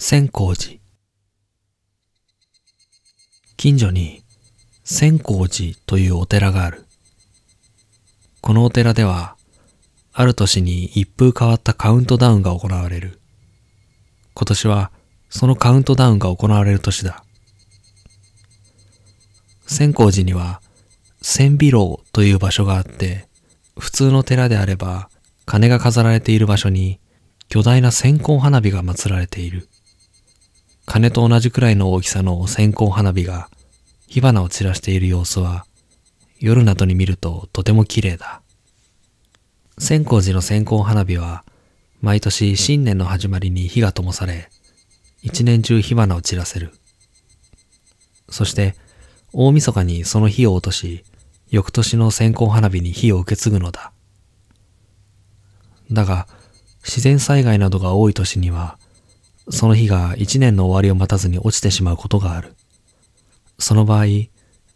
千光寺近所に千光寺というお寺がある。このお寺では、ある年に一風変わったカウントダウンが行われる。今年はそのカウントダウンが行われる年だ。千光寺には千美楼という場所があって、普通の寺であれば鐘が飾られている場所に巨大な線香花火が祀られている。鐘と同じくらいの大きさの線香花火が火花を散らしている様子は夜などに見るととても綺麗だ。千光寺の線香花火は毎年新年の始まりに火が灯され一年中火花を散らせる。そして大晦日にその火を落とし翌年の線香花火に火を受け継ぐのだ。だが自然災害などが多い年にはその火が一年の終わりを待たずに落ちてしまうことがある。その場合、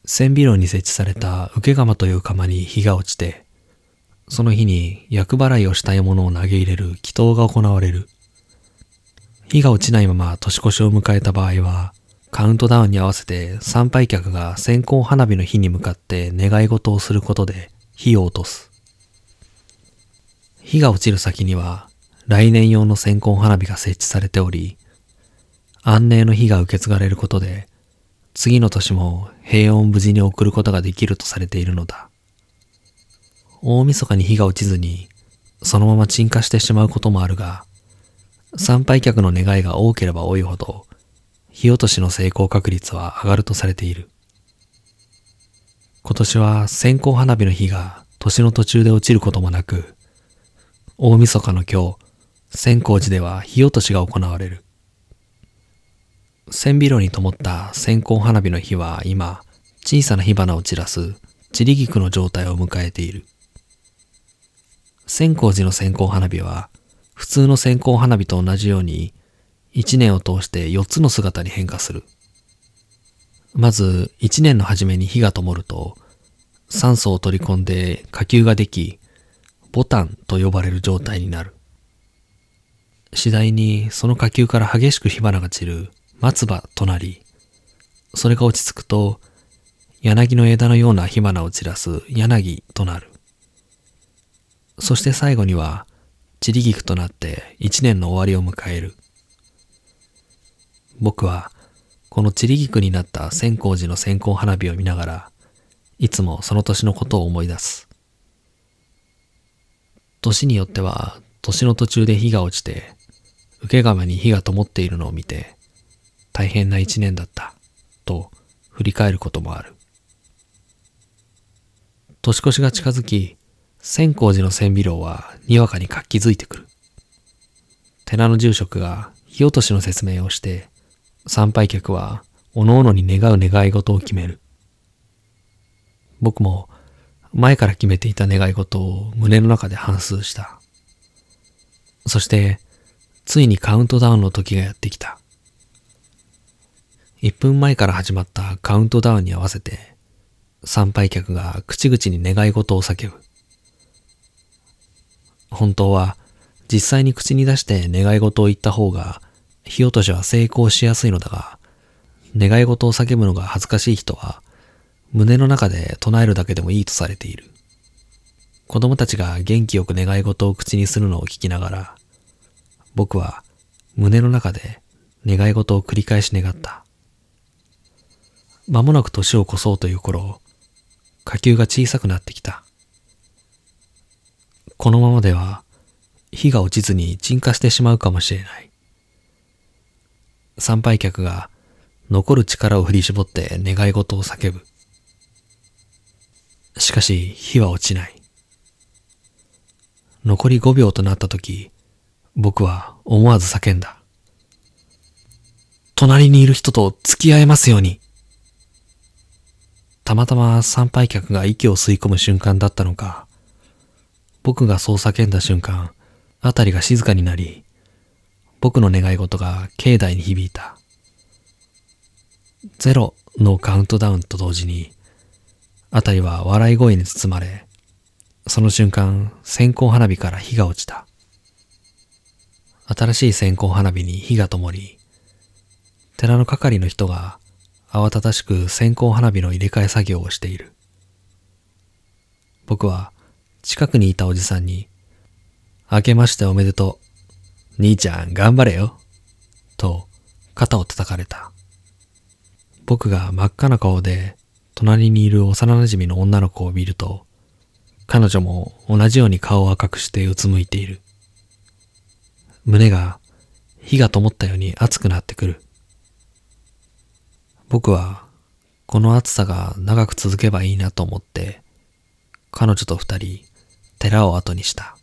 千尾楼に設置された受け釜という釜に火が落ちて、その日に厄払いをしたいものを投げ入れる祈祷が行われる。火が落ちないまま年越しを迎えた場合は、カウントダウンに合わせて参拝客が線香花火の火に向かって願い事をすることで火を落とす。火が落ちる先には来年用の線香花火が設置されており、安寧の火が受け継がれることで、次の年も平穏無事に送ることができるとされているのだ。大晦日に火が落ちずに、そのまま鎮火してしまうこともあるが、参拝客の願いが多ければ多いほど、火落としの成功確率は上がるとされている。今年は線香花火の火が年の途中で落ちることもなく、大晦日の今日、千光寺では火落としが行われる。千尾炉に灯った線香花火の火は今、小さな火花を散らす散り菊の状態を迎えている。千光寺の線香花火は、普通の線香花火と同じように、一年を通して四つの姿に変化する。まず、一年の初めに火が灯ると、酸素を取り込んで火球ができ、ボタンと呼ばれる状態になる。次第にその火球から激しく火花が散る松葉となり、それが落ち着くと、柳の枝のような火花を散らす柳となる。そして最後には、散り菊となって一年の終わりを迎える。僕は、この散り菊になった千光寺の線香花火を見ながら、いつもその年のことを思い出す。年によっては、年の途中で火が落ちて、受け釜に火が灯っているのを見て、大変な一年だった、と振り返ることもある。年越しが近づき、千光寺の千尾楼はにわかに活気づいてくる。寺の住職が火落としの説明をして、参拝客は各々に願う願い事を決める。僕も前から決めていた願い事を胸の中で反芻した。そして、ついにカウントダウンの時がやってきた。1分前から始まったカウントダウンに合わせて、参拝客が口々に願い事を叫ぶ。本当は、実際に口に出して願い事を言った方が、火落としは成功しやすいのだが、願い事を叫ぶのが恥ずかしい人は、胸の中で唱えるだけでもいいとされている。子供たちが元気よく願い事を口にするのを聞きながら、僕は胸の中で願い事を繰り返し願った。間もなく年を越そうという頃、火球が小さくなってきた。このままでは火が落ちずに鎮火してしまうかもしれない。参拝客が残る力を振り絞って願い事を叫ぶ。しかし火は落ちない。残り5秒となった時、僕は思わず叫んだ。隣にいる人と付き合えますように。たまたま参拝客が息を吸い込む瞬間だったのか、僕がそう叫んだ瞬間、あたりが静かになり、僕の願い事が境内に響いた。ゼロのカウントダウンと同時に、あたりは笑い声に包まれ、その瞬間、線香花火から火が落ちた。新しい線香花火に火が灯り、寺の係の人が慌ただしく線香花火の入れ替え作業をしている。僕は近くにいたおじさんに、明けましておめでとう。兄ちゃん頑張れよ。と肩を叩かれた。僕が真っ赤な顔で隣にいる幼馴染の女の子を見ると、彼女も同じように顔を赤くしてうつむいている。胸が火が灯ったように熱くなってくる。僕はこの暑さが長く続けばいいなと思って、彼女と二人寺を後にした。